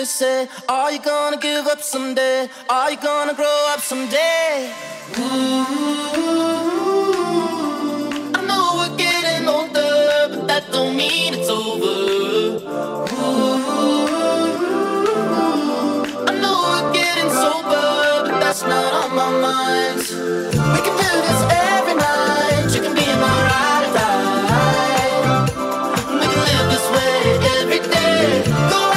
They say, Are you gonna give up someday? Are you gonna grow up someday? Ooh. I know we're getting older, but that don't mean it's over. Ooh, I know we're getting sober, but that's not on my mind. We can do this every night. You can be my ride or die. We can live this way every day. Go